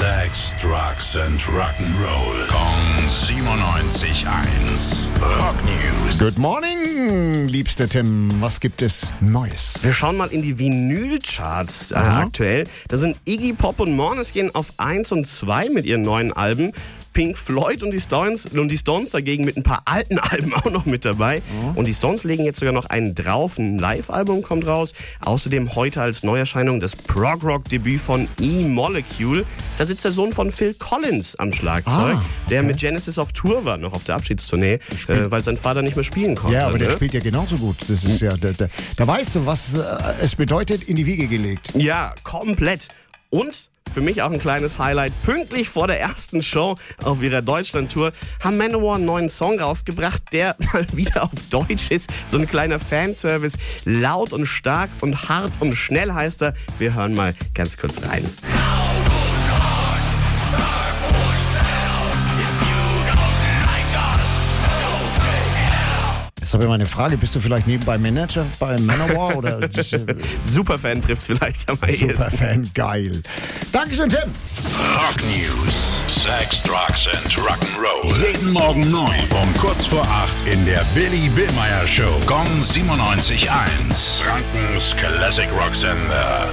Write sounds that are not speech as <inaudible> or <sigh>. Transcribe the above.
Sex, Drugs and Rock'n'Roll. Kong 97.1. Rock News. Good morning, liebster Tim. Was gibt es Neues? Wir schauen mal in die Vinyl-Charts äh, aktuell. Da sind Iggy Pop und Måneskin auf 1 und 2 mit ihren neuen Alben. Pink Floyd und die Stones und die Stones dagegen mit ein paar alten <laughs> Alben auch noch mit dabei. Und die Stones legen jetzt sogar noch einen drauf. Ein Live-Album kommt raus. Außerdem heute als Neuerscheinung das Prog-Rock-Debüt von E-Molecule. Da sitzt der Sohn von Phil Collins am Schlagzeug, Ah, der mit Genesis auf Tour war, noch auf der Abschiedstournee, äh, weil sein Vater nicht mehr spielen konnte. Ja, aber der ne? spielt ja genauso gut. Das ist ja, da, da, da weißt du, was äh, es bedeutet, in die Wiege gelegt. Ja, komplett. Und für mich auch ein kleines Highlight. Pünktlich vor der ersten Show auf ihrer Deutschland-Tour haben Manowar einen neuen Song rausgebracht, der <laughs> mal wieder auf Deutsch ist. So ein kleiner Fanservice. Laut und stark und hart und schnell heißt er. Wir hören mal ganz kurz rein. Jetzt habe ich mal eine Frage. Bist du vielleicht nebenbei Manager bei Manowar <laughs> oder äh, Superfan trifft's vielleicht am ehesten. Superfan? Geil. Dankeschön, Tim. Rock News. Sex, Drugs and Rock'n'Roll. Jeden Morgen 9 um kurz vor 8 in der Billy Billmeyer Show. Gong 97.1. Frankens Classic Rock Sender.